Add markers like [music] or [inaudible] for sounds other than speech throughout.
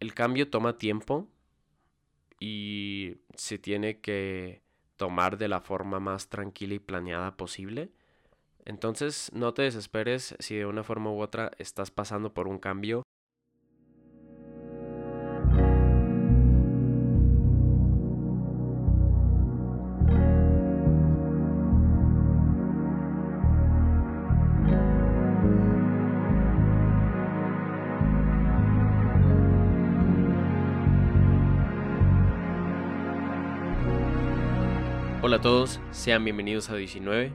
el cambio toma tiempo y se tiene que tomar de la forma más tranquila y planeada posible. Entonces no te desesperes si de una forma u otra estás pasando por un cambio todos, sean bienvenidos a 19,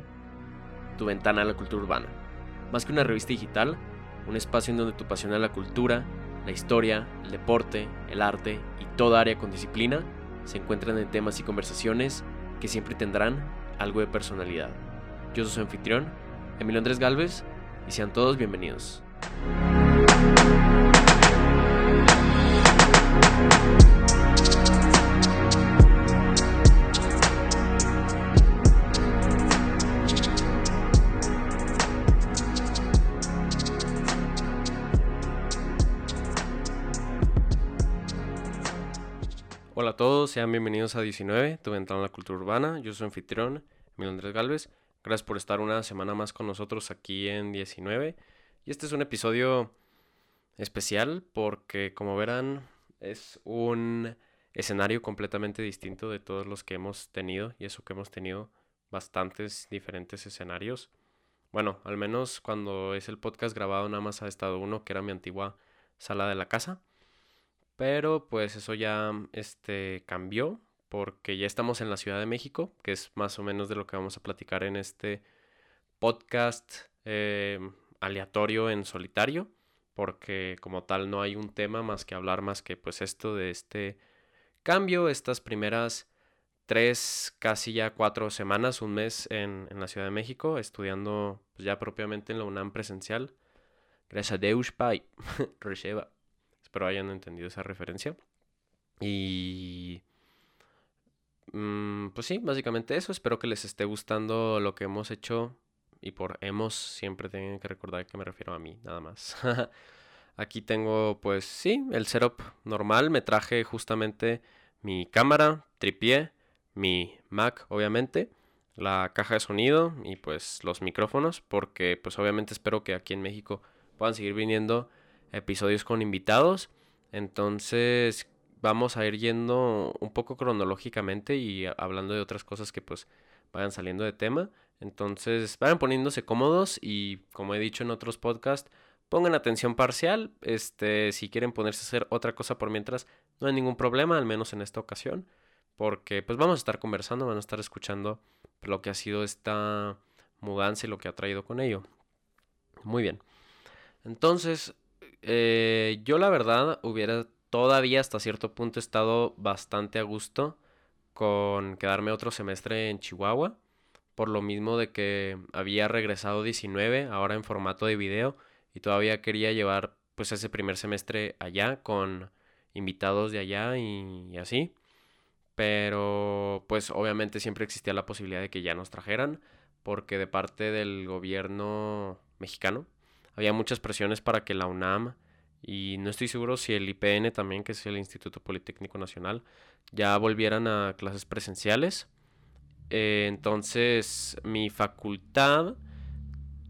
tu ventana a la cultura urbana. Más que una revista digital, un espacio en donde tu pasión a la cultura, la historia, el deporte, el arte y toda área con disciplina se encuentran en temas y conversaciones que siempre tendrán algo de personalidad. Yo soy su anfitrión, Emilio Andrés Galvez, y sean todos bienvenidos. Sean bienvenidos a 19, tu ventana a la cultura urbana. Yo soy anfitrión, Emilio Andrés Galvez. Gracias por estar una semana más con nosotros aquí en 19. Y este es un episodio especial porque, como verán, es un escenario completamente distinto de todos los que hemos tenido. Y eso que hemos tenido bastantes diferentes escenarios. Bueno, al menos cuando es el podcast grabado nada más ha estado uno, que era mi antigua sala de la casa. Pero pues eso ya este, cambió porque ya estamos en la Ciudad de México, que es más o menos de lo que vamos a platicar en este podcast eh, aleatorio en solitario, porque como tal no hay un tema más que hablar más que pues esto de este cambio, estas primeras tres, casi ya cuatro semanas, un mes en, en la Ciudad de México, estudiando pues, ya propiamente en la UNAM presencial. Gracias a Deus, Pai. [laughs] Espero hayan entendido esa referencia. Y... Mm, pues sí, básicamente eso. Espero que les esté gustando lo que hemos hecho. Y por hemos siempre tienen que recordar que me refiero a mí, nada más. [laughs] Aquí tengo, pues sí, el setup normal. Me traje justamente mi cámara, tripié, mi Mac, obviamente, la caja de sonido y pues los micrófonos. Porque pues obviamente espero que aquí en México puedan seguir viniendo episodios con invitados. Entonces vamos a ir yendo un poco cronológicamente y hablando de otras cosas que pues vayan saliendo de tema. Entonces vayan poniéndose cómodos y como he dicho en otros podcasts, pongan atención parcial. Este, si quieren ponerse a hacer otra cosa por mientras, no hay ningún problema, al menos en esta ocasión. Porque pues vamos a estar conversando, van a estar escuchando lo que ha sido esta mudanza y lo que ha traído con ello. Muy bien. Entonces, eh, yo la verdad hubiera todavía hasta cierto punto estado bastante a gusto con quedarme otro semestre en Chihuahua. Por lo mismo de que había regresado 19, ahora en formato de video, y todavía quería llevar pues ese primer semestre allá con invitados de allá y, y así. Pero pues obviamente siempre existía la posibilidad de que ya nos trajeran, porque de parte del gobierno mexicano había muchas presiones para que la UNAM y no estoy seguro si el IPN también, que es el Instituto Politécnico Nacional, ya volvieran a clases presenciales. Eh, entonces mi facultad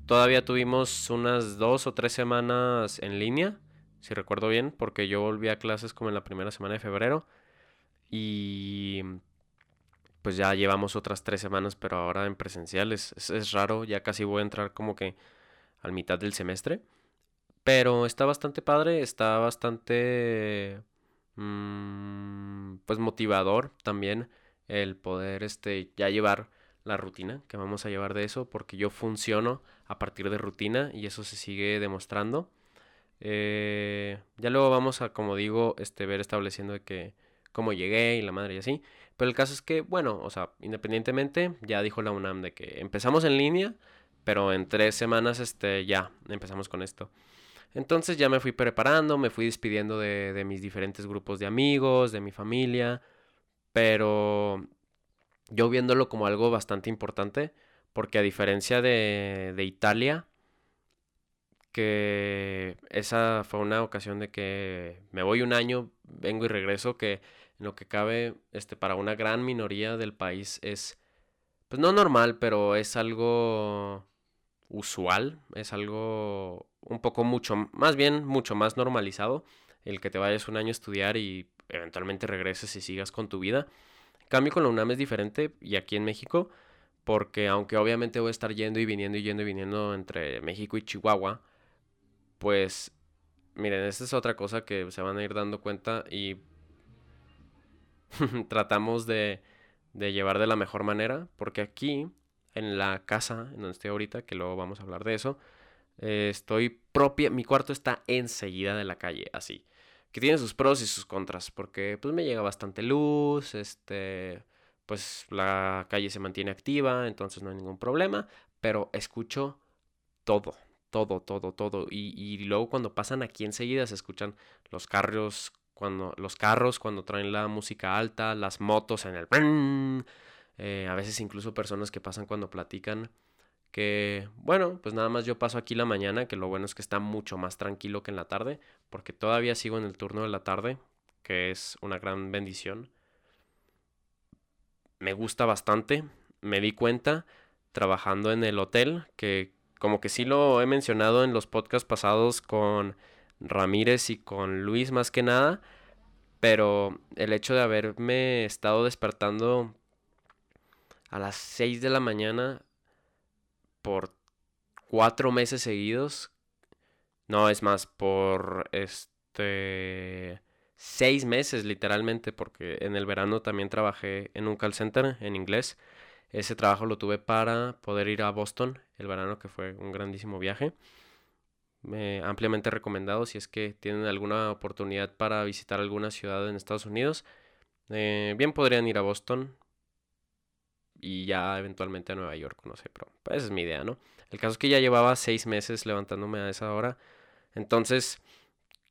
todavía tuvimos unas dos o tres semanas en línea, si recuerdo bien, porque yo volví a clases como en la primera semana de febrero y pues ya llevamos otras tres semanas, pero ahora en presenciales. es raro, ya casi voy a entrar como que al mitad del semestre. Pero está bastante padre, está bastante mm, pues motivador también el poder este ya llevar la rutina que vamos a llevar de eso porque yo funciono a partir de rutina y eso se sigue demostrando eh, ya luego vamos a como digo este ver estableciendo de que cómo llegué y la madre y así pero el caso es que bueno o sea independientemente ya dijo la UNAM de que empezamos en línea pero en tres semanas este, ya empezamos con esto. Entonces ya me fui preparando, me fui despidiendo de, mis diferentes grupos de amigos, de mi familia, pero yo viéndolo como algo bastante importante, porque a diferencia de, de Italia, que esa fue una ocasión de que me voy un año, vengo y regreso, que en lo que cabe, este, para una gran minoría del país es, pues no normal, pero es algo usual, es algo un poco mucho, más bien mucho más normalizado, el que te vayas un año a estudiar y eventualmente regreses y sigas con tu vida. cambio con la UNAM es diferente y aquí en México, porque aunque obviamente voy a estar yendo y viniendo y yendo y viniendo entre México y Chihuahua, pues miren, esta es otra cosa que se van a ir dando cuenta y [laughs] tratamos de, de, llevar de la mejor manera, porque aquí, en la casa en donde estoy ahorita, que luego vamos a hablar de eso, eh, estoy propia, mi cuarto está enseguida de la calle, así, que tiene sus pros y sus contras, porque pues me llega bastante luz, este, pues la calle se mantiene activa, entonces no hay ningún problema, pero escucho todo, todo, todo, todo. Y, luego cuando pasan aquí enseguida se escuchan los carros cuando los carros cuando traen la música alta, las motos en el eh, a veces incluso personas que pasan cuando platican que bueno, pues nada más yo paso aquí la mañana, que lo bueno es que está mucho más tranquilo que en la tarde, porque todavía sigo en el turno de la tarde, que es una gran bendición. Me gusta bastante, me di cuenta trabajando en el hotel que como que sí lo he mencionado en los podcasts pasados con Ramírez y con Luis más que nada, pero el hecho de haberme estado despertando a las 6 de la mañana por cuatro meses seguidos, no es más, por este seis meses literalmente, porque en el verano también trabajé en un call center en inglés ese trabajo lo tuve para poder ir a Boston el verano, que fue un grandísimo viaje. ampliamente recomendado si es que tienen alguna oportunidad para visitar alguna ciudad en Estados Unidos. Eh, bien podrían ir a Boston y ya eventualmente a Nueva York, no sé, pero pues, esa es mi idea, ¿no? El caso es que ya llevaba seis meses levantándome a esa hora. Entonces,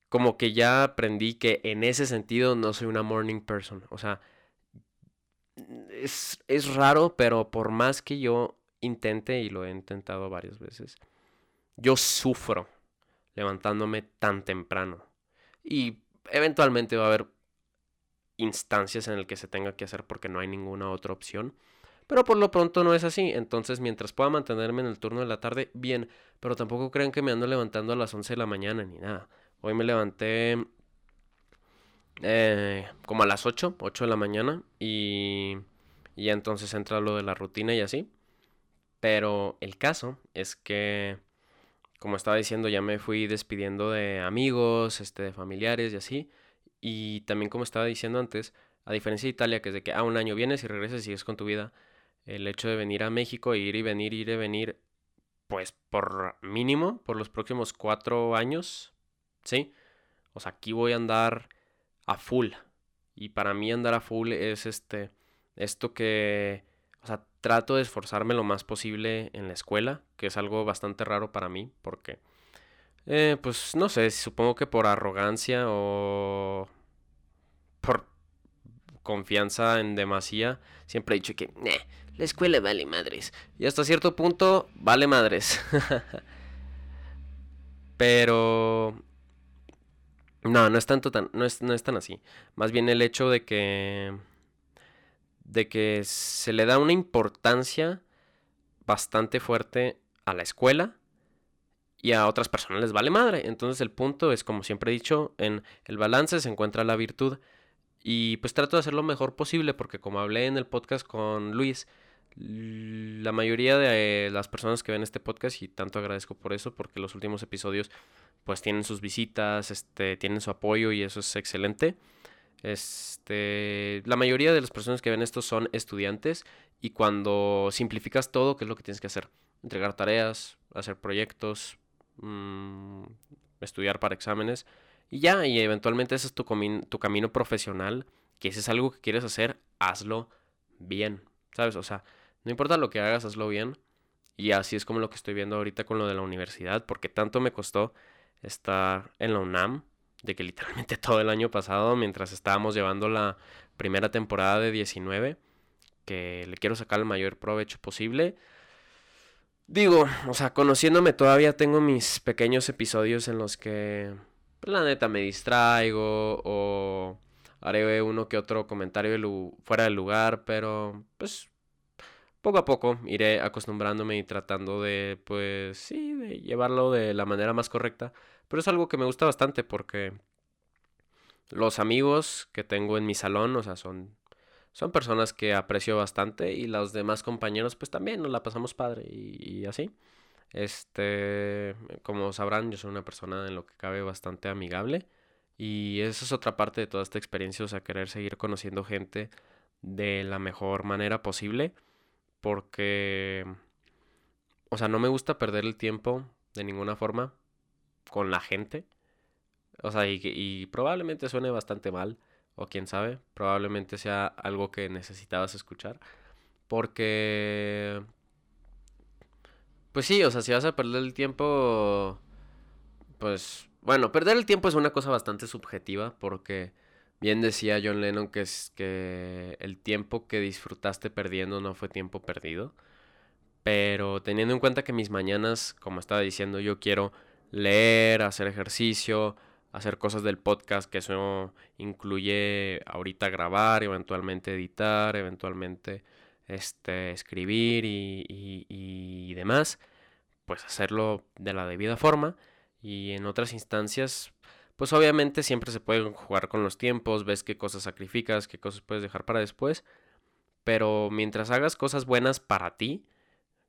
como que ya aprendí que en ese sentido no soy una morning person. O sea, es, es raro, pero por más que yo intente, y lo he intentado varias veces, yo sufro levantándome tan temprano. Y eventualmente va a haber instancias en las que se tenga que hacer porque no hay ninguna otra opción. Pero por lo pronto no es así. Entonces, mientras pueda mantenerme en el turno de la tarde, bien. Pero tampoco crean que me ando levantando a las 11 de la mañana ni nada. Hoy me levanté eh, como a las 8, 8 de la mañana y, y ya entonces entra lo de la rutina y así. Pero el caso es que, como estaba diciendo, ya me fui despidiendo de amigos, este, de familiares y así. Y también como estaba diciendo antes, a diferencia de Italia, que es de que a ah, un año vienes y regresas y sigues con tu vida, el hecho de venir a México, ir y venir, ir y venir, pues por mínimo, por los próximos cuatro años, ¿sí? O sea, aquí voy a andar a full. Y para mí andar a full es este, esto que, o sea, trato de esforzarme lo más posible en la escuela, que es algo bastante raro para mí, porque, eh, pues no sé, supongo que por arrogancia o por confianza en demasía, siempre he dicho que, la escuela vale madres. Y hasta cierto punto, vale madres. [laughs] Pero no, no es tanto tan, no es, no es tan así. Más bien el hecho de que. de que se le da una importancia bastante fuerte a la escuela y a otras personas les vale madre. Entonces el punto es, como siempre he dicho, en el balance se encuentra la virtud. Y pues trato de hacer lo mejor posible porque como hablé en el podcast con Luis, la mayoría de las personas que ven este podcast, y tanto agradezco por eso, porque los últimos episodios pues tienen sus visitas, este, tienen su apoyo y eso es excelente. Este, la mayoría de las personas que ven esto son estudiantes y cuando simplificas todo, ¿qué es lo que tienes que hacer? Entregar tareas, hacer proyectos, mm, estudiar para exámenes y ya, y eventualmente ese es tu, tu camino profesional, que si es algo que quieres hacer, hazlo bien, ¿sabes? O sea, no importa lo que hagas, hazlo bien. Y así es como lo que estoy viendo ahorita con lo de la universidad, porque tanto me costó estar en la UNAM, de que literalmente [laughs] todo el año pasado, mientras estábamos llevando la primera temporada de 19, que le quiero sacar el mayor provecho posible, Digo, o sea, conociéndome todavía tengo mis pequeños episodios en los que pues, la neta me distraigo o haré uno que otro comentario fuera del lugar, pero pues poco a poco iré acostumbrándome y tratando de, pues sí, de llevarlo de la manera más correcta. Pero es algo que me gusta bastante porque los amigos que tengo en mi salón, o sea, son, son personas que aprecio bastante y los demás compañeros, pues también nos la pasamos padre y, y así. Este, como sabrán, yo soy una persona en lo que cabe bastante amigable. Y esa es otra parte de toda esta experiencia, o sea, querer seguir conociendo gente de la mejor manera posible. Porque, o sea, no me gusta perder el tiempo de ninguna forma con la gente. O sea, y, probablemente suene bastante mal, o quién sabe, probablemente sea algo que necesitabas escuchar. Porque, pues sí, o sea, si vas a perder el tiempo, pues, bueno, perder el tiempo es una cosa bastante subjetiva porque bien decía John Lennon que es que el tiempo que disfrutaste perdiendo no fue tiempo perdido. Pero teniendo en cuenta que mis mañanas, como estaba diciendo, yo quiero leer, hacer ejercicio, hacer cosas del podcast, que eso incluye ahorita grabar, eventualmente editar, eventualmente este, escribir y, y, demás, pues hacerlo de la debida forma. Y en otras instancias, pues obviamente siempre se puede jugar con los tiempos, ves qué cosas sacrificas, qué cosas puedes dejar para después. Pero mientras hagas cosas buenas para ti,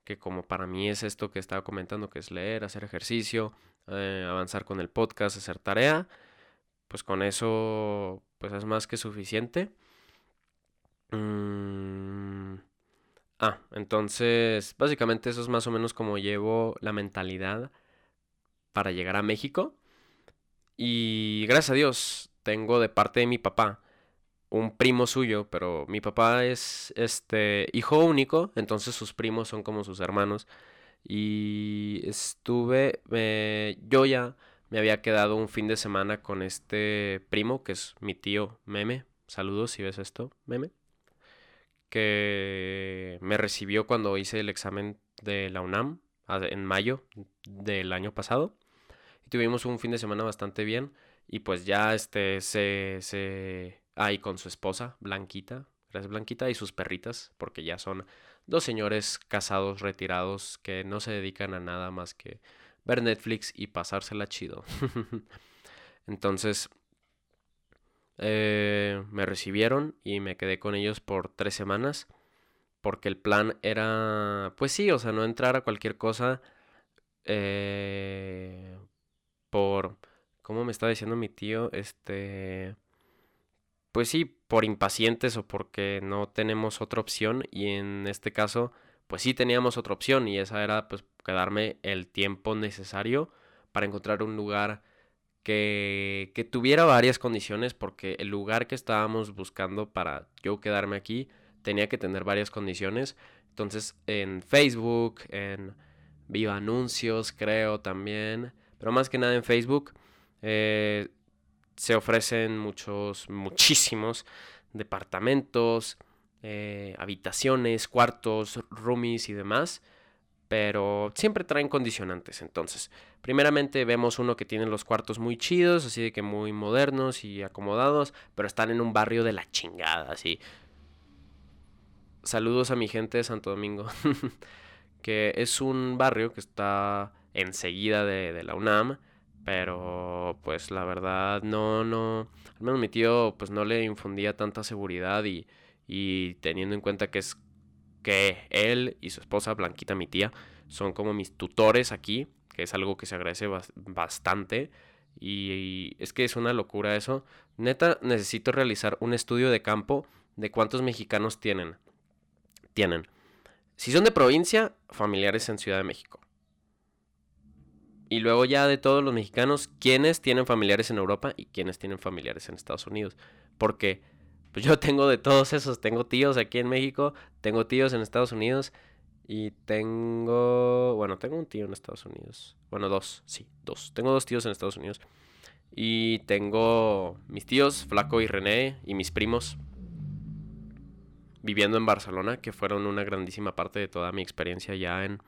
que como para mí es esto que estaba comentando, que es leer, hacer ejercicio, eh, avanzar con el podcast, hacer tarea, pues con eso pues es más que suficiente. Mm, ah, entonces básicamente eso es más o menos como llevo la mentalidad para llegar a México. Y gracias a Dios tengo de parte de mi papá un primo suyo, pero mi papá es este hijo único, entonces sus primos son como sus hermanos. Y estuve, eh, yo ya me había quedado un fin de semana con este primo, que es mi tío Meme. Saludos si ves esto, Meme. Que me recibió cuando hice el examen de la UNAM en mayo del año pasado. Y tuvimos un fin de semana bastante bien. Y pues ya este se, se Ahí con su esposa, Blanquita, gracias Blanquita, y sus perritas, porque ya son dos señores casados, retirados, que no se dedican a nada más que ver Netflix y pasársela chido. [laughs] Entonces, eh, me recibieron y me quedé con ellos por tres semanas, porque el plan era, pues sí, o sea, no entrar a cualquier cosa eh, por, ¿cómo me estaba diciendo mi tío? Este pues sí, por impacientes o porque no tenemos otra opción y en este caso, pues sí teníamos otra opción y esa era pues quedarme el tiempo necesario para encontrar un lugar que, que tuviera varias condiciones porque el lugar que estábamos buscando para yo quedarme aquí tenía que tener varias condiciones. Entonces en Facebook, en Viva Anuncios creo también, pero más que nada en Facebook. Eh, se ofrecen muchos, muchísimos departamentos, eh, habitaciones, cuartos, roomies y demás. Pero siempre traen condicionantes. Entonces, primeramente vemos uno que tiene los cuartos muy chidos, así de que muy modernos y acomodados, pero están en un barrio de la chingada, así. Saludos a mi gente de Santo Domingo, [laughs] que es un barrio que está enseguida de, de la UNAM pero pues la verdad no, no, al menos mi tío pues no le infundía tanta seguridad y, y teniendo en cuenta que es que él y su esposa, Blanquita, mi tía, son como mis tutores aquí, que es algo que se agradece bastante. Y, es que es una locura eso. Neta, necesito realizar un estudio de campo de cuántos mexicanos tienen. Tienen. Si son de provincia, familiares en Ciudad de México. Y luego ya de todos los mexicanos, ¿quiénes tienen familiares en Europa y quiénes tienen familiares en Estados Unidos? Porque pues yo tengo de todos esos, tengo tíos aquí en México, tengo tíos en Estados Unidos y tengo, bueno, tengo un tío en Estados Unidos. Bueno, dos, sí, dos. Tengo dos tíos en Estados Unidos. Y tengo mis tíos, Flaco y René, y mis primos viviendo en Barcelona, que fueron una grandísima parte de toda mi experiencia ya en,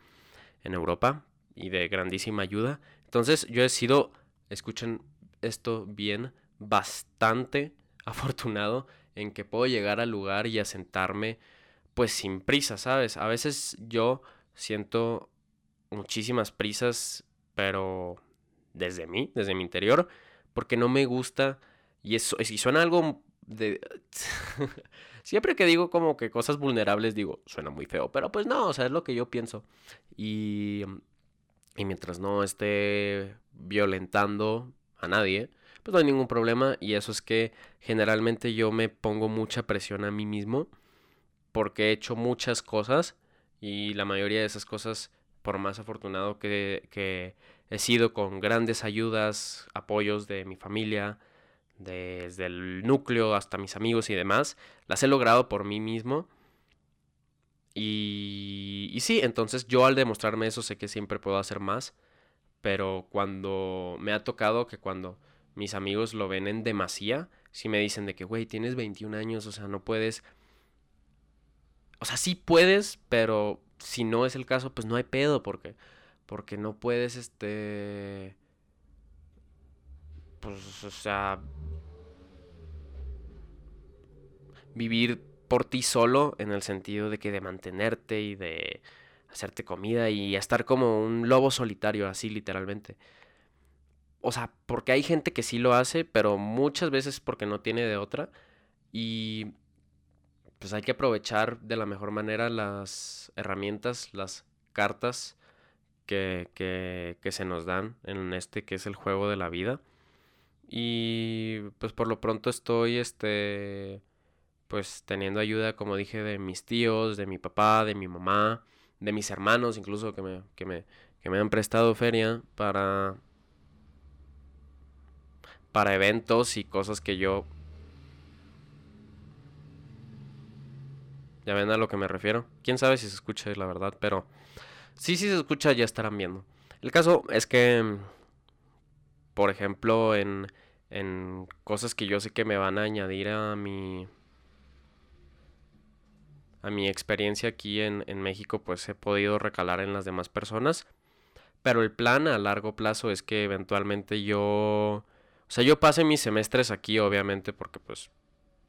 en Europa y de grandísima ayuda. Entonces yo he sido, escuchen esto bien, bastante [laughs] afortunado en que puedo llegar al lugar y asentarme pues sin prisa, ¿sabes? A veces yo siento muchísimas prisas, pero desde mí, desde mi interior, porque no me gusta y eso y suena algo de [laughs] siempre que digo como que cosas vulnerables digo, suena muy feo, pero pues no, o sea, es lo que yo pienso. Y y mientras no esté violentando a nadie, pues no hay ningún problema y eso es que generalmente yo me pongo mucha presión a mí mismo porque he hecho muchas cosas y la mayoría de esas cosas, por más afortunado que, he sido con grandes ayudas, apoyos de mi familia, desde el núcleo hasta mis amigos y demás, las he logrado por mí mismo. Y, y sí, entonces yo al demostrarme eso sé que siempre puedo hacer más, pero cuando me ha tocado que cuando mis amigos lo ven en demasía, si me dicen de que, güey, tienes 21 años, o sea, no puedes o sea, sí puedes, pero si no es el caso, pues no hay pedo, porque, porque no puedes, este, pues, o sea, vivir por ti solo en el sentido de que de mantenerte y de hacerte comida y estar como un lobo solitario, así literalmente. O sea, porque hay gente que sí lo hace, pero muchas veces porque no tiene de otra. Y pues hay que aprovechar de la mejor manera las herramientas, las cartas que, que, se nos dan en este que es el juego de la vida. Y pues por lo pronto estoy este pues teniendo ayuda, como dije, de mis tíos, de mi papá, de mi mamá, de mis hermanos, incluso que me, que me, que me han prestado feria para, para eventos y cosas que yo Ya ven a lo que me refiero. Quién sabe si se escucha, la verdad, pero sí, sí se escucha, ya estarán viendo. El caso es que, por ejemplo, en, en cosas que yo sé que me van a añadir a mi a mi experiencia aquí en, en México, pues he podido recalar en las demás personas. Pero el plan a largo plazo es que eventualmente yo, o sea, yo pase mis semestres aquí, obviamente, porque pues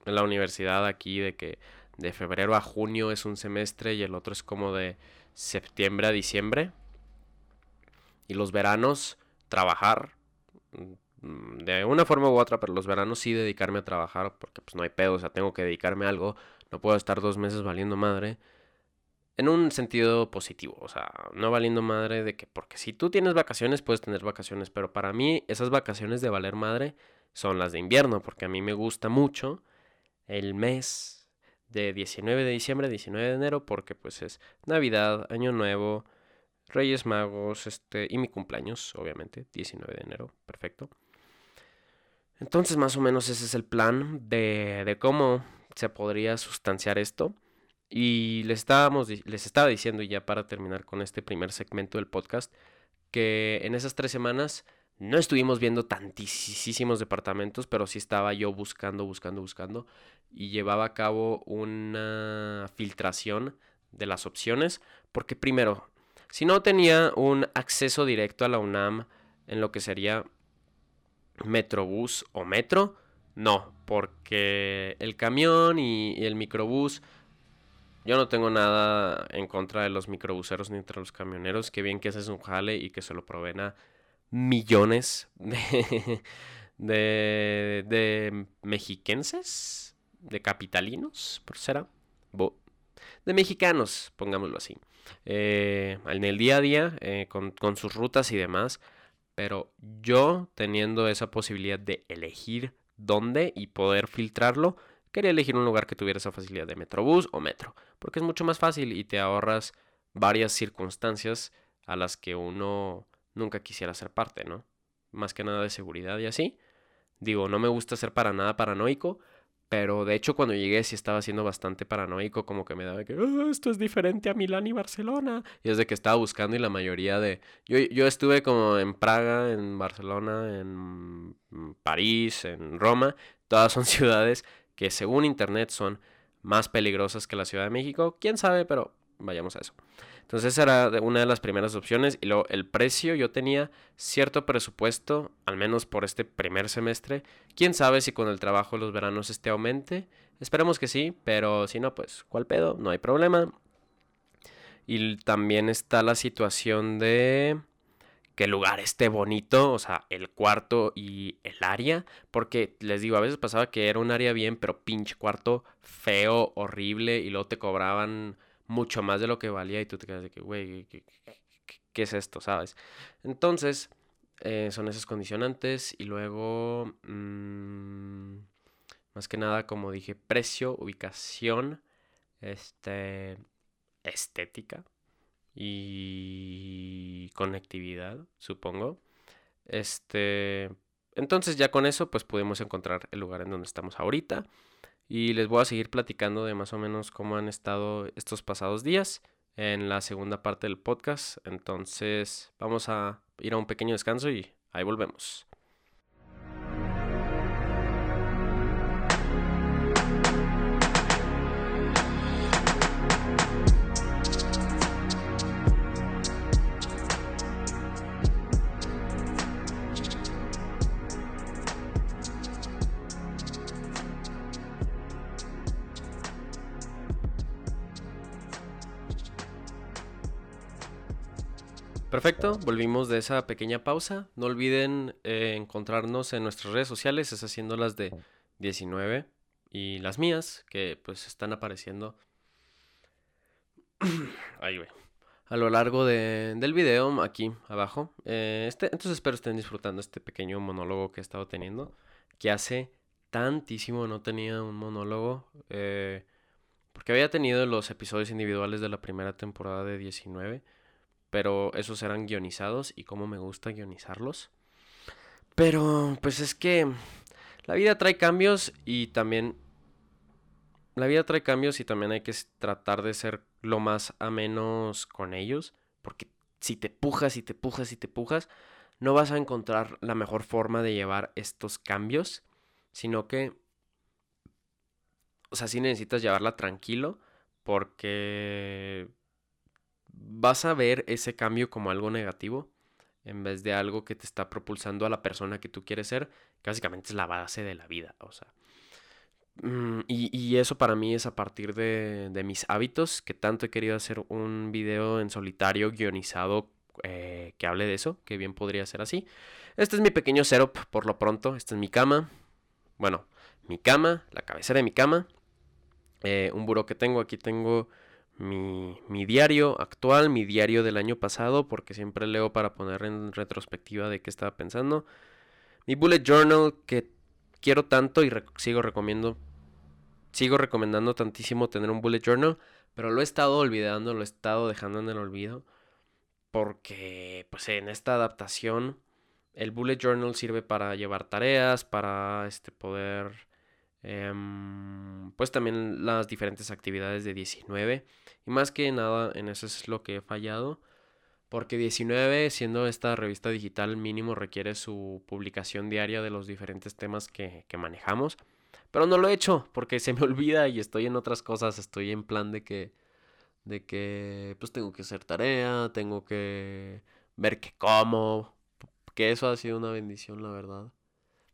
en la universidad aquí de que de febrero a junio es un semestre y el otro es como de septiembre a diciembre. Y los veranos, trabajar mm, de una forma u otra, pero los veranos sí dedicarme a trabajar porque pues no hay pedo, o sea, tengo que dedicarme a algo, no puedo estar dos meses valiendo madre. En un sentido positivo, o sea, no valiendo madre de que, porque si tú tienes vacaciones, puedes tener vacaciones, pero para mí esas vacaciones de valer madre son las de invierno, porque a mí me gusta mucho el mes de 19 de diciembre, 19 de enero, porque pues es Navidad, Año Nuevo, Reyes Magos, este, y mi cumpleaños, obviamente, 19 de enero, perfecto. Entonces, más o menos ese es el plan de, de cómo se podría sustanciar esto. Y les, estábamos, les estaba diciendo, ya para terminar con este primer segmento del podcast, que en esas tres semanas no estuvimos viendo tantísimos departamentos, pero sí estaba yo buscando, buscando, buscando y llevaba a cabo una filtración de las opciones, porque primero, si no tenía un acceso directo a la UNAM en lo que sería Metrobús o Metro, no, porque el camión y, el microbús, yo no tengo nada en contra de los microbuseros ni entre los camioneros, que bien que ese es un jale y que se lo proveen a millones de, [laughs] de, de mexiquenses, de capitalinos, por será, de mexicanos, pongámoslo así, eh, en el día a día, eh, con, con sus rutas y demás, pero yo teniendo esa posibilidad de elegir dónde y poder filtrarlo, quería elegir un lugar que tuviera esa facilidad de Metrobús o Metro, porque es mucho más fácil y te ahorras varias circunstancias a las que uno nunca quisiera ser parte, ¿no? Más que nada de seguridad y así. Digo, no me gusta ser para nada paranoico, pero de hecho cuando llegué sí estaba siendo bastante paranoico, como que me daba que ah, esto es diferente a Milán y Barcelona. Y es que estaba buscando y la mayoría de... Yo, yo estuve como en Praga, en Barcelona, en París, en Roma. Todas son [laughs] ciudades que según Internet son más peligrosas que la Ciudad de México. ¿Quién sabe? Pero vayamos a eso. Entonces era una de las primeras opciones. Y luego el precio, yo tenía cierto presupuesto, al menos por este primer semestre. Quién sabe si con el trabajo los veranos este aumente. Esperemos que sí, pero si no, pues, ¿cuál pedo? No hay problema. Y también está la situación de que el lugar esté bonito, o sea, el cuarto y el área, porque les digo, a veces pasaba que era un área bien, pero pinche cuarto feo, horrible, y luego te cobraban mucho más de lo que valía y tú te quedas de que, güey, ¿qué, es esto? ¿Sabes? Entonces, eh, son esas condicionantes y luego, mm, más que nada, como dije, precio, ubicación, este, estética y conectividad, supongo. Este, entonces ya con eso pues pudimos encontrar el lugar en donde estamos ahorita y les voy a seguir platicando de más o menos cómo han estado estos pasados días en la segunda parte del podcast. Entonces vamos a ir a un pequeño descanso y ahí volvemos. Perfecto, volvimos de esa pequeña pausa. No olviden eh, encontrarnos en nuestras redes sociales, es haciendo las de 19 y las mías, que pues están apareciendo [clears throat] Ahí ve. a lo largo del video, aquí abajo. Eh, este, entonces espero estén disfrutando este pequeño monólogo que he estado teniendo, que hace tantísimo no tenía un monólogo, eh, porque había tenido los episodios individuales de la primera temporada de 19 pero esos eran guionizados y cómo me gusta guionizarlos. Pero pues es que la vida trae cambios y también la vida trae cambios y también hay que tratar de ser lo más a menos con ellos, porque si te pujas y te pujas y te pujas, no vas a encontrar la mejor forma de llevar estos cambios, sino que o sea, sí necesitas llevarla tranquilo porque vas a ver ese cambio como algo negativo en vez de algo que te está propulsando a la persona que tú quieres ser, que básicamente es la base de la vida, o sea. Mm, y, eso para mí es a partir de, mis hábitos, que tanto he querido hacer un video en solitario guionizado eh, que hable de eso, que bien podría ser así. Este es mi pequeño setup por lo pronto, esta es mi cama, bueno, mi cama, la cabecera de mi cama, eh, un buró que tengo, aquí tengo mi, diario actual, mi diario del año pasado, porque siempre leo para poner en retrospectiva de qué estaba pensando. Mi bullet journal que quiero tanto y sigo recomiendo, sigo recomendando tantísimo tener un bullet journal, pero lo he estado olvidando, lo he estado dejando en el olvido, porque pues en esta adaptación el bullet journal sirve para llevar tareas, para este poder Em, pues también las diferentes actividades de 19. Y más que nada, en eso es lo que he fallado. Porque 19, siendo esta revista digital, mínimo requiere su publicación diaria de los diferentes temas que, que manejamos. Pero no lo he hecho porque se me [laughs] olvida y estoy en otras cosas. Estoy en plan de que, de que pues tengo que hacer tarea, tengo que ver qué como. Que eso ha sido una bendición, la verdad.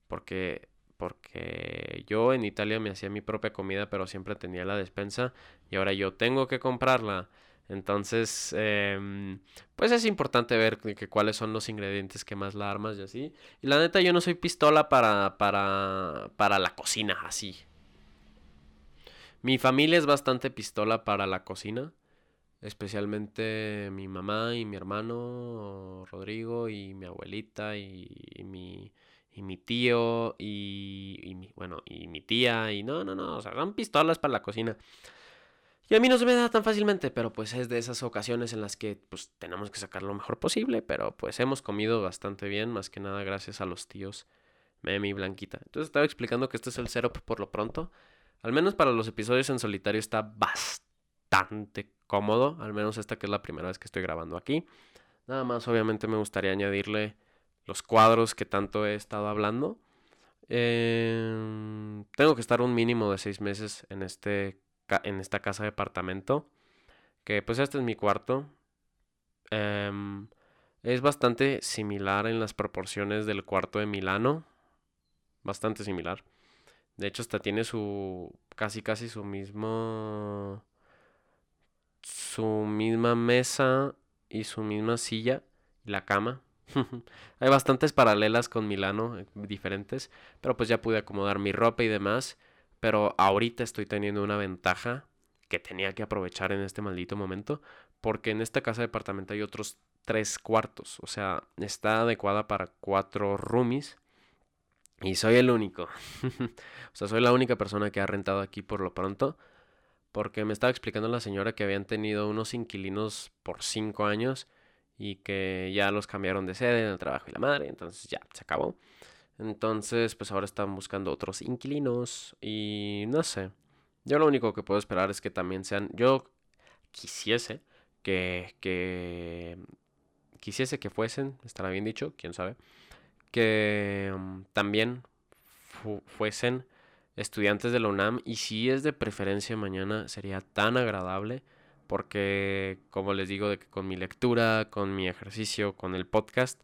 Porque porque yo en Italia me hacía mi propia comida, pero siempre tenía la despensa y ahora yo tengo que comprarla. Entonces, em, pues es importante ver que, cuáles son los ingredientes que más la armas y así. Y la neta, yo no soy pistola para, para, para la cocina, así. Mi familia es bastante pistola para la cocina. Especialmente mi mamá y mi hermano Rodrigo y mi abuelita y mi, y mi tío y, mi, bueno, y mi tía y no, no, no, o sea, son pistolas para la cocina. Y a mí no se me da tan fácilmente, pero pues es de esas ocasiones en las que pues tenemos que sacar lo mejor posible, pero pues hemos comido bastante bien, más que nada gracias a los tíos Memi y Blanquita. Entonces estaba explicando que este es el setup por lo pronto. Al menos para los episodios en solitario está bastante cómodo, al menos esta que es la primera vez que estoy grabando aquí. Nada más obviamente me gustaría añadirle los cuadros que tanto he estado hablando. Em, tengo que estar un mínimo de seis meses en, este, en esta casa de apartamento. Que pues este es mi cuarto. Em, es bastante similar en las proporciones del cuarto de Milano. Bastante similar. De hecho, hasta tiene su. casi casi su mismo. su misma mesa y su misma silla la cama. [laughs] Hay bastantes paralelas con Milano, eh, diferentes, pero pues ya pude acomodar mi ropa y demás. Pero ahorita estoy teniendo una ventaja que tenía que aprovechar en este maldito momento, porque en esta casa de departamento hay otros tres cuartos, o sea, está adecuada para cuatro roomies y soy el único. [laughs] o sea, soy la única persona que ha rentado aquí por lo pronto. Porque me estaba explicando la señora que habían tenido unos inquilinos por cinco años y que ya los cambiaron de sede en el trabajo y la madre. Entonces ya, se acabó. Entonces, pues ahora están buscando otros inquilinos y no sé. Yo lo único que puedo esperar es que también sean... Yo quisiese que... que quisiese que fuesen, estará bien dicho, quién sabe que mm, también fuesen estudiantes de la UNAM y si es de preferencia mañana sería tan agradable porque como les digo de que con mi lectura, con mi ejercicio, con el podcast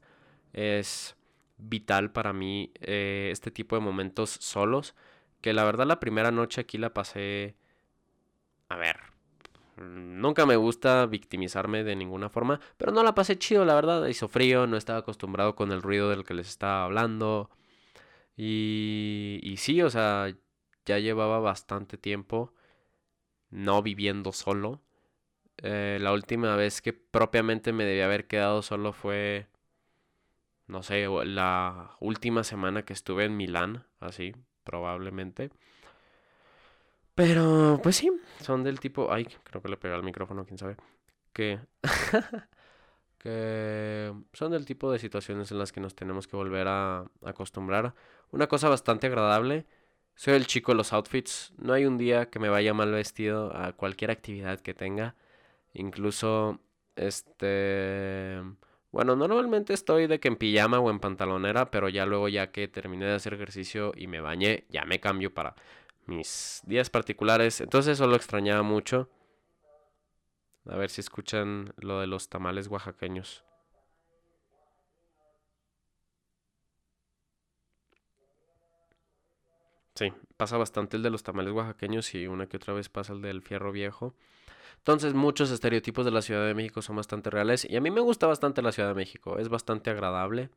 es vital para mí eh, este tipo de momentos solos que la verdad la primera noche aquí la pasé a ver Nunca me gusta victimizarme de ninguna forma, pero no la pasé chido, la verdad. Hizo frío, no estaba acostumbrado con el ruido del que les estaba hablando. Y, y sí, o sea, ya llevaba bastante tiempo no viviendo solo. Eh, la última vez que propiamente me debía haber quedado solo fue, no sé, la última semana que estuve en Milán, así, probablemente. Pero, pues sí, son del tipo. Ay, creo que le pegué al micrófono, quién sabe. Que. [laughs] que son del tipo de situaciones en las que nos tenemos que volver a acostumbrar. Una cosa bastante agradable. Soy el chico de los outfits. No hay un día que me vaya mal vestido a cualquier actividad que tenga. Incluso, este. Bueno, normalmente estoy de que en pijama o en pantalonera, pero ya luego, ya que terminé de hacer ejercicio y me bañé, ya me cambio para mis días particulares. Entonces eso lo extrañaba mucho. A ver si escuchan lo de los tamales oaxaqueños. Sí, pasa bastante el de los tamales oaxaqueños y una que otra vez pasa el del fierro viejo. Entonces muchos estereotipos de la Ciudad de México son bastante reales y a mí me gusta bastante la Ciudad de México, es bastante agradable.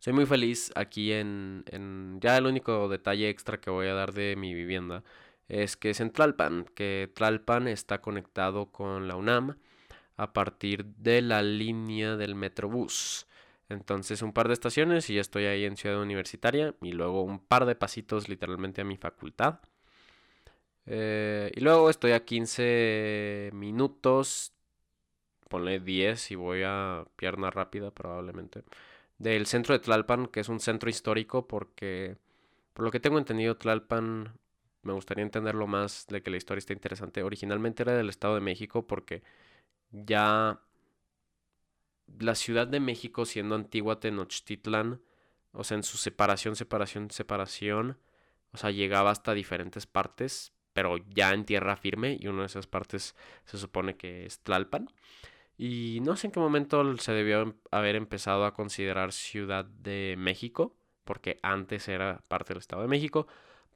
Soy muy feliz aquí en, en, Ya el único detalle extra que voy a dar de mi vivienda es que es en Tlalpan, que Tlalpan está conectado con la UNAM a partir de la línea del Metrobús. Entonces un par de estaciones y ya estoy ahí en Ciudad Universitaria y luego un par de pasitos literalmente a mi facultad. Eh, y luego estoy a 15 minutos, ponle 10 y voy a pierna rápida probablemente del centro de Tlalpan, que es un centro histórico, porque por lo que tengo entendido, Tlalpan, me gustaría entenderlo más de que la historia está interesante. Originalmente era del Estado de México, porque ya la Ciudad de México, siendo antigua Tenochtitlan, o sea, en su separación, separación, separación, o sea, llegaba hasta diferentes partes, pero ya en tierra firme, y una de esas partes se supone que es Tlalpan. Y no sé en qué momento se debió em, haber empezado a considerar Ciudad de México, porque antes era parte del Estado de México.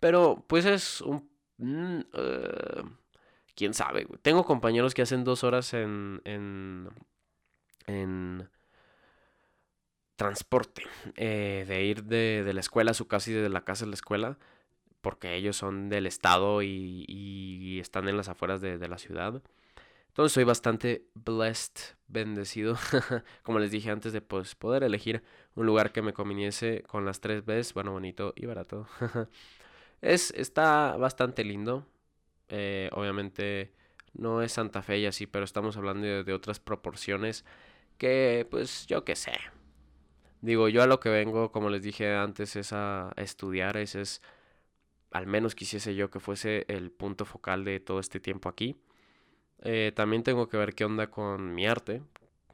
Pero pues es un... Mm, eh, ¿Quién sabe? Tengo compañeros que hacen dos horas en... en, en transporte, eh, de ir de, la escuela a su casa y de la casa a la escuela, porque ellos son del estado y, están en las afueras de, de la ciudad. Entonces soy bastante blessed, bendecido, [laughs] como les dije antes de pues, poder elegir un lugar que me conviniese con las tres Bs, bueno, bonito y barato. [laughs] es, está bastante lindo. Eh, obviamente no es Santa Fe y así, pero estamos hablando de, otras proporciones que pues yo qué sé. Digo, yo a lo que vengo, como les dije antes, es a, estudiar, ese es, al menos quisiese yo que fuese el punto focal de todo este tiempo aquí. Eh, también tengo que ver qué onda con mi arte.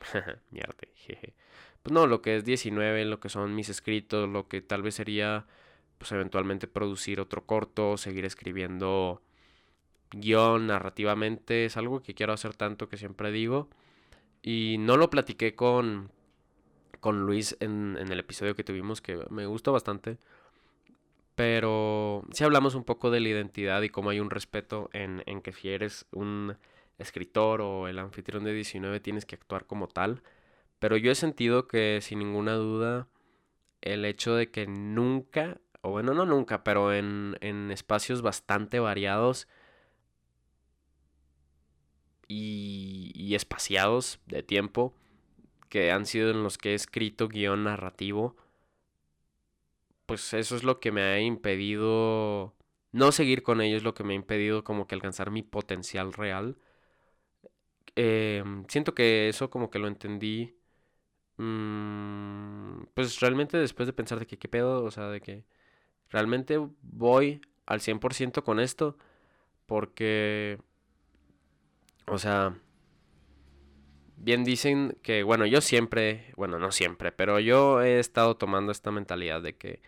[laughs] mi arte, jeje. Pues no, lo que es 19, lo que son mis escritos, lo que tal vez sería, pues eventualmente producir otro corto, seguir escribiendo guion narrativamente, es algo que quiero hacer tanto que siempre digo Y no lo platiqué con, con Luis en, en el episodio que tuvimos, que me gustó bastante. Pero sí hablamos un poco de la identidad y cómo hay un respeto en, en que si eres un escritor o el anfitrión de 19 tienes que actuar como tal. Pero yo he sentido que sin ninguna duda el hecho de que nunca, o bueno, no nunca, pero en, en espacios bastante variados y, y espaciados de tiempo, que han sido en los que he escrito guion narrativo, pues eso es lo que me ha impedido no seguir con ellos, lo que me ha impedido como que alcanzar mi potencial real. Em, siento que eso como que lo entendí. Mm, pues realmente después de pensar de que qué pedo, o sea, de que realmente voy al 100% con esto. Porque, o sea, bien dicen que, bueno, yo siempre, bueno, no siempre, pero yo he estado tomando esta mentalidad de que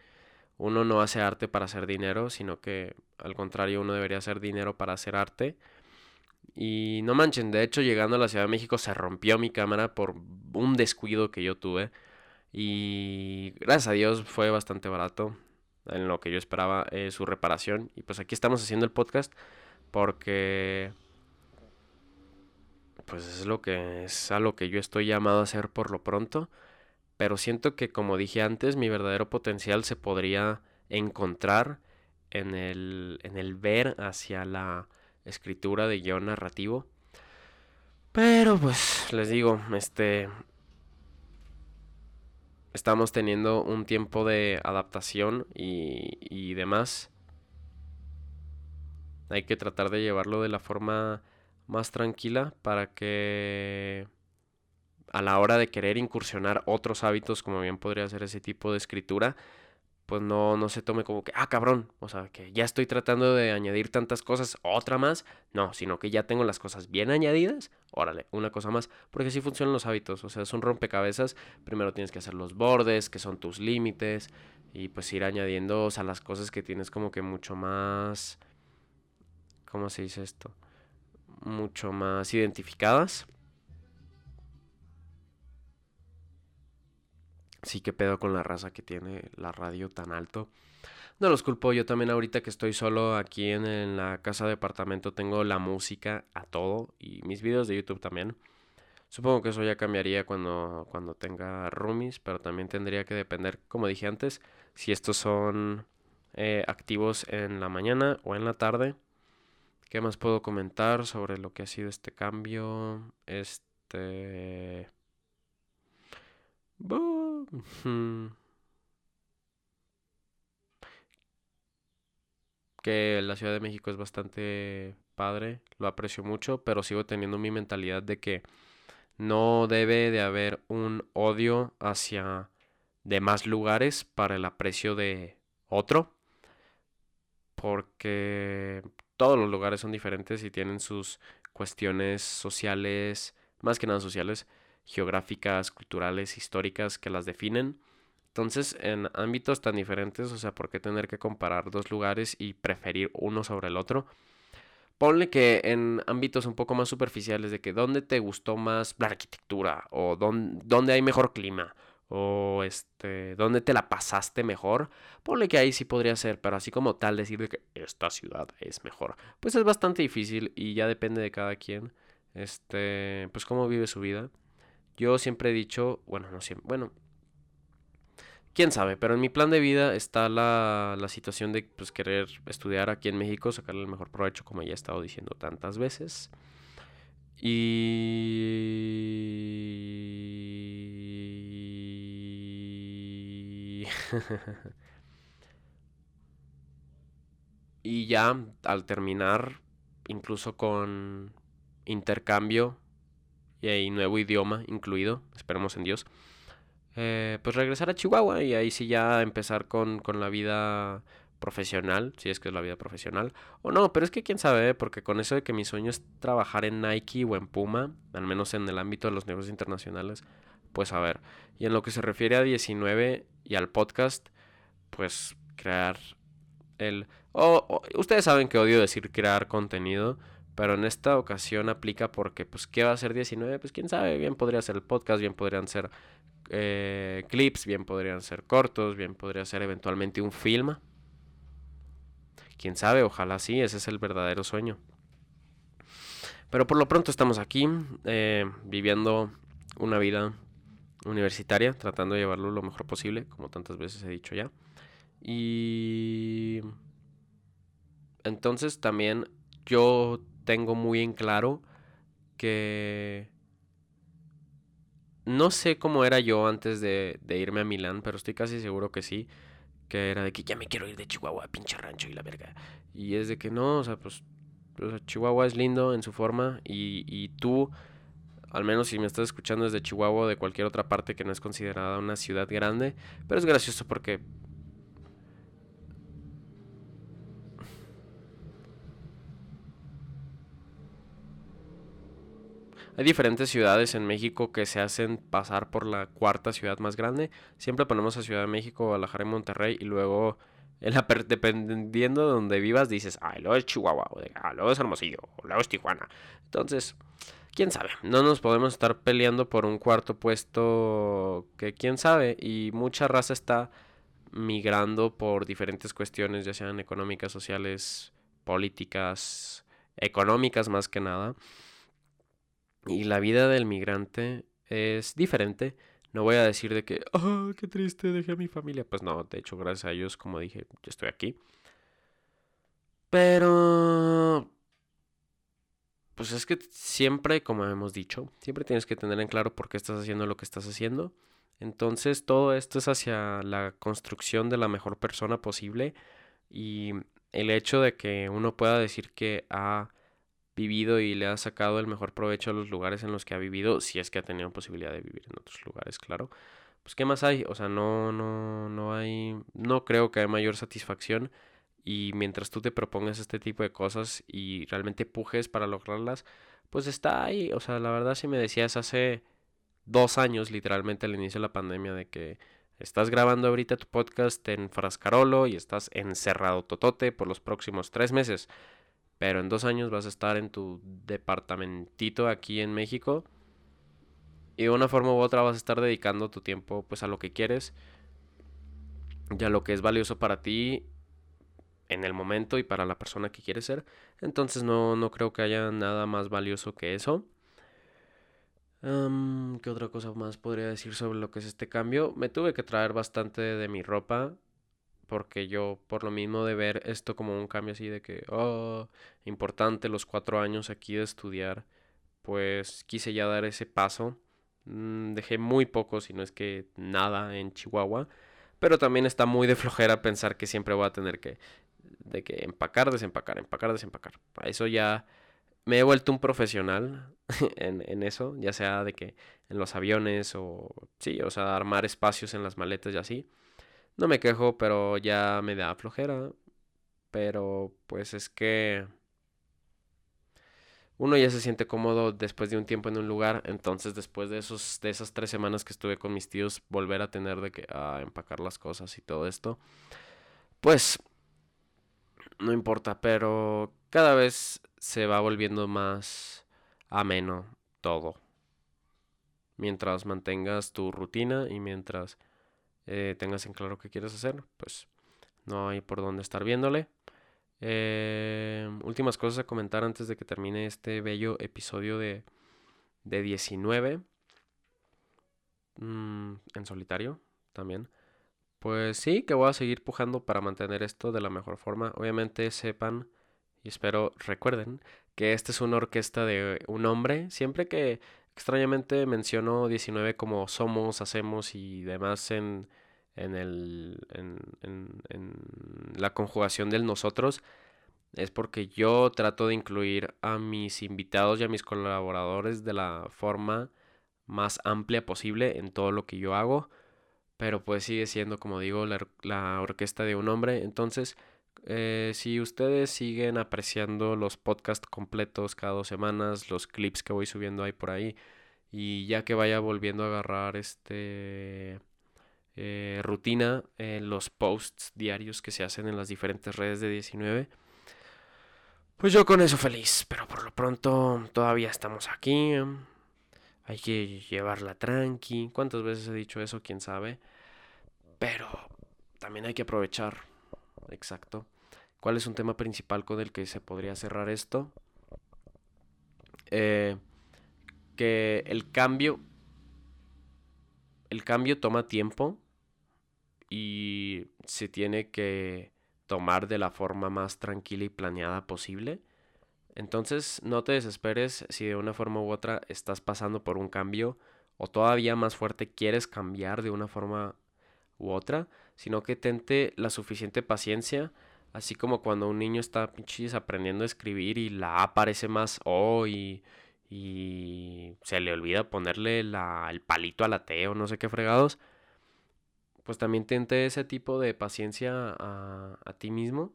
uno no hace arte para hacer dinero, sino que al contrario uno debería hacer dinero para hacer arte. Y no manchen, de hecho llegando a la Ciudad de México se rompió mi cámara por un descuido que yo tuve. Y gracias a Dios fue bastante barato en lo que yo esperaba eh, su reparación. Y pues aquí estamos haciendo el podcast porque pues es lo que es a lo que yo estoy llamado a hacer por lo pronto. Pero siento que como dije antes, mi verdadero potencial se podría encontrar en el, en el ver hacia la escritura de guion narrativo. Pero pues les digo, este estamos teniendo un tiempo de adaptación y, y demás. Hay que tratar de llevarlo de la forma más tranquila para que a la hora de querer incursionar otros hábitos, como bien podría ser ese tipo de escritura, pues no, no se tome como que, ah, cabrón, o sea, que ya estoy tratando de añadir tantas cosas, otra más, no, sino que ya tengo las cosas bien añadidas, órale, una cosa más, porque así funcionan los hábitos, o sea, son rompecabezas, primero tienes que hacer los bordes, que son tus límites, y pues ir añadiendo, o sea, las cosas que tienes como que mucho más, ¿cómo se dice esto? Mucho más identificadas. Sí, que pedo con la raza que tiene la radio tan alto. No los culpo, yo también ahorita que estoy solo aquí en, la casa de departamento tengo la música a todo y mis videos de YouTube también. Supongo que eso ya cambiaría cuando, cuando tenga roomies, pero también tendría que depender, como dije antes, si estos son eh, activos en la mañana o en la tarde. ¿Qué más puedo comentar sobre lo que ha sido este cambio? Este... Que la Ciudad de México es bastante padre, lo aprecio mucho, pero sigo teniendo mi mentalidad de que no debe de haber un odio hacia demás lugares para el aprecio de otro, porque todos los lugares son diferentes y tienen sus cuestiones sociales, más que nada sociales, geográficas, culturales, históricas que las definen. Entonces, en ámbitos tan diferentes, o sea, ¿por qué tener que comparar dos lugares y preferir uno sobre el otro? Ponle que en ámbitos un poco más superficiales de que dónde te gustó más la arquitectura o dónde, dónde hay mejor clima o este, dónde te la pasaste mejor, ponle que ahí sí podría ser, pero así como tal decir de que esta ciudad es mejor, pues es bastante difícil y ya depende de cada quien, este, pues cómo vive su vida. Yo siempre he dicho, bueno, no siempre, bueno, quién sabe, pero en mi plan de vida está la, la situación de pues, querer estudiar aquí en México, sacarle el mejor provecho, como ya he estado diciendo tantas veces. Y... [laughs] y ya al terminar, incluso con intercambio y nuevo idioma incluido, esperemos en Dios, eh, pues regresar a Chihuahua y ahí sí ya empezar con, con, la vida profesional, si es que es la vida profesional, o no, pero es que quién sabe, ¿eh? porque con eso de que mi sueño es trabajar en Nike o en Puma, al menos en el ámbito de los negocios internacionales, pues a ver, y en lo que se refiere a 19 y al podcast, pues crear el... ustedes saben que odio decir crear contenido, Pero en esta ocasión aplica porque, pues, ¿qué va a ser 19? Pues, quién sabe, bien podría ser el podcast, bien podrían ser eh, clips, bien podrían ser cortos, bien podría ser eventualmente un film. Quién sabe, ojalá sí, ese es el verdadero sueño. Pero por lo pronto estamos aquí, eh, viviendo una vida universitaria, tratando de llevarlo lo mejor posible, como tantas veces he dicho ya. Y entonces también yo tengo muy en claro que no sé cómo era yo antes de, irme a Milán, pero estoy casi seguro que sí. Que era de que ya me quiero ir de Chihuahua, pinche rancho y la verga. Y es de que no, o sea, pues Chihuahua es lindo en su forma y, y tú, al menos si me estás escuchando desde Chihuahua o de cualquier otra parte que no es considerada una ciudad grande, pero es gracioso porque Hay diferentes ciudades en México que se hacen pasar por la cuarta ciudad más grande. Siempre ponemos a Ciudad de México, Guadalajara y Monterrey y luego, dependiendo de donde vivas, dices, ah, luego es Chihuahua, o ah, luego es Hermosillo, o luego es Tijuana. Entonces, quién sabe, no nos podemos estar peleando por un cuarto puesto que quién sabe y mucha raza está migrando por diferentes cuestiones, ya sean económicas, sociales, políticas, económicas más que nada. Y la vida del migrante es diferente. No voy a decir de que, oh, qué triste, dejé a mi familia. Pues no, de hecho, gracias a ellos, como dije, yo estoy aquí. Pero... Pues es que siempre, como hemos dicho, siempre tienes que tener en claro por qué estás haciendo lo que estás haciendo. Entonces todo esto es hacia la construcción de la mejor persona posible y el hecho de que uno pueda decir que ha vivido y le ha sacado el mejor provecho a los lugares en los que ha vivido, si es que ha tenido posibilidad de vivir en otros lugares, claro. Pues qué más hay, o sea, no no no hay no creo que haya mayor satisfacción y mientras tú te propongas este tipo de cosas y realmente pujes para lograrlas, pues está ahí, o sea, la verdad si me decías hace dos años literalmente al inicio de la pandemia de que estás grabando ahorita tu podcast en Frascarolo y estás encerrado totote por los próximos tres meses pero en dos años vas a estar en tu departamentito aquí en México y de una forma u otra vas a estar dedicando tu tiempo pues a lo que quieres y a lo que es valioso para ti en el momento y para la persona que quieres ser. Entonces no, no creo que haya nada más valioso que eso. ¿Qué otra cosa más podría decir sobre lo que es este cambio? Me tuve que traer bastante de mi ropa porque yo por lo mismo de ver esto como un cambio así de que, oh, importante los cuatro años aquí de estudiar, pues quise ya dar ese paso. Mm, dejé muy poco, si no es que nada en Chihuahua, pero también está muy de [laughs] flojera pensar que siempre voy a tener que, de que empacar, desempacar, empacar, desempacar. Eso ya me he vuelto un profesional [laughs] en, en, eso, ya sea de que en los aviones o sí, o sea, armar espacios en las maletas y así. No me quejo, pero ya me da flojera. Pero pues es que uno ya se siente cómodo después de un tiempo en un lugar, entonces después de esos de esas tres semanas que estuve con mis tíos, volver a tener de que a empacar las cosas y todo esto, pues no importa, pero cada vez se va volviendo más ameno todo. Mientras mantengas tu rutina y mientras eh, tengas en claro qué quieres hacer, pues no hay por dónde estar viéndole. Eh, últimas cosas a comentar antes de que termine este bello episodio de, de 19 mm, en solitario también. Pues sí, que voy a seguir pujando para mantener esto de la mejor forma. Obviamente sepan y espero recuerden que esta es una orquesta de un hombre. Siempre que extrañamente menciono 19 como somos, hacemos y demás en, en, el, en, en, la conjugación del nosotros, es porque yo trato de incluir a mis invitados y a mis colaboradores de la forma más amplia posible en todo lo que yo hago, pero pues sigue siendo, como digo, la, la orquesta de un hombre. Entonces, eh, si ustedes siguen apreciando los podcasts completos cada dos semanas, los clips que voy subiendo ahí por ahí, y ya que vaya volviendo a agarrar este eh, rutina en los posts diarios que se hacen en las diferentes redes de 19, Pues yo con eso feliz, pero por lo pronto todavía estamos aquí. Hay que llevarla tranqui. ¿Cuántas veces he dicho eso? ¿Quién sabe? Pero también hay que aprovechar. Exacto. ¿Cuál es un tema principal con el que se podría cerrar esto? Eh, que el cambio. El cambio toma tiempo. Y se tiene que tomar de la forma más tranquila y planeada posible. Entonces no te desesperes si de una forma u otra estás pasando por un cambio o todavía más fuerte quieres cambiar de una forma u otra, sino que tente la suficiente paciencia, así como cuando un niño está pinches aprendiendo a escribir y la A aparece más O y, y se le olvida ponerle la, el palito a la T o no sé qué fregados, pues también tente ese tipo de paciencia a, a ti mismo,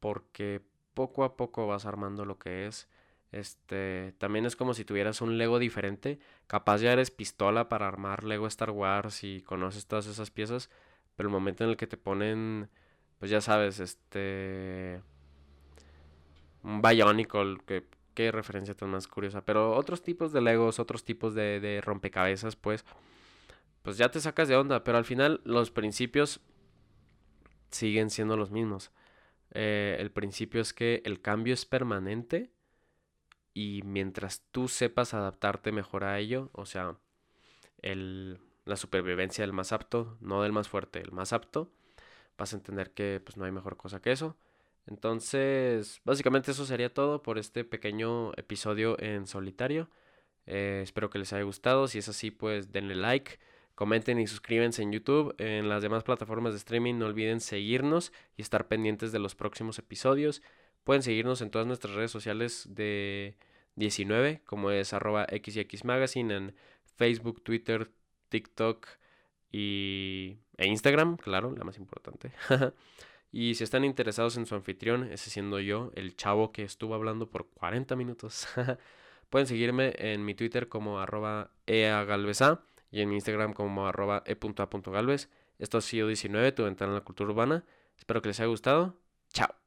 porque poco a poco vas armando lo que es. Este, también es como si tuvieras un Lego diferente. Capaz ya eres pistola para armar Lego Star Wars y conoces todas esas piezas. Pero el momento en el que te ponen, pues ya sabes, este. Un Bionicle, que qué referencia tan más curiosa. Pero otros tipos de Legos, otros tipos de, de rompecabezas, pues. Pues ya te sacas de onda. Pero al final los principios siguen siendo los mismos. Eh, el principio es que el cambio es permanente y mientras tú sepas adaptarte mejor a ello, o sea, el, la supervivencia del más apto, no del más fuerte, el más apto, vas a entender que pues no hay mejor cosa que eso. Entonces, básicamente eso sería todo por este pequeño episodio en solitario. Eh, espero que les haya gustado. Si es así, pues denle like Comenten y suscríbanse en YouTube. En las demás plataformas de streaming no olviden seguirnos y estar pendientes de los próximos episodios. Pueden seguirnos en todas nuestras redes sociales de 19, como es arroba xyxmagazine en Facebook, Twitter, TikTok y, e Instagram, claro, la más importante. [laughs] y si están interesados en su anfitrión, ese siendo yo, el chavo que estuvo hablando por 40 minutos, [laughs] pueden seguirme en mi Twitter como arroba eagalvesa y en mi Instagram como arroba e.a.galvez. Esto ha sido 19, tu ventana en la cultura urbana. Espero que les haya gustado. Chao.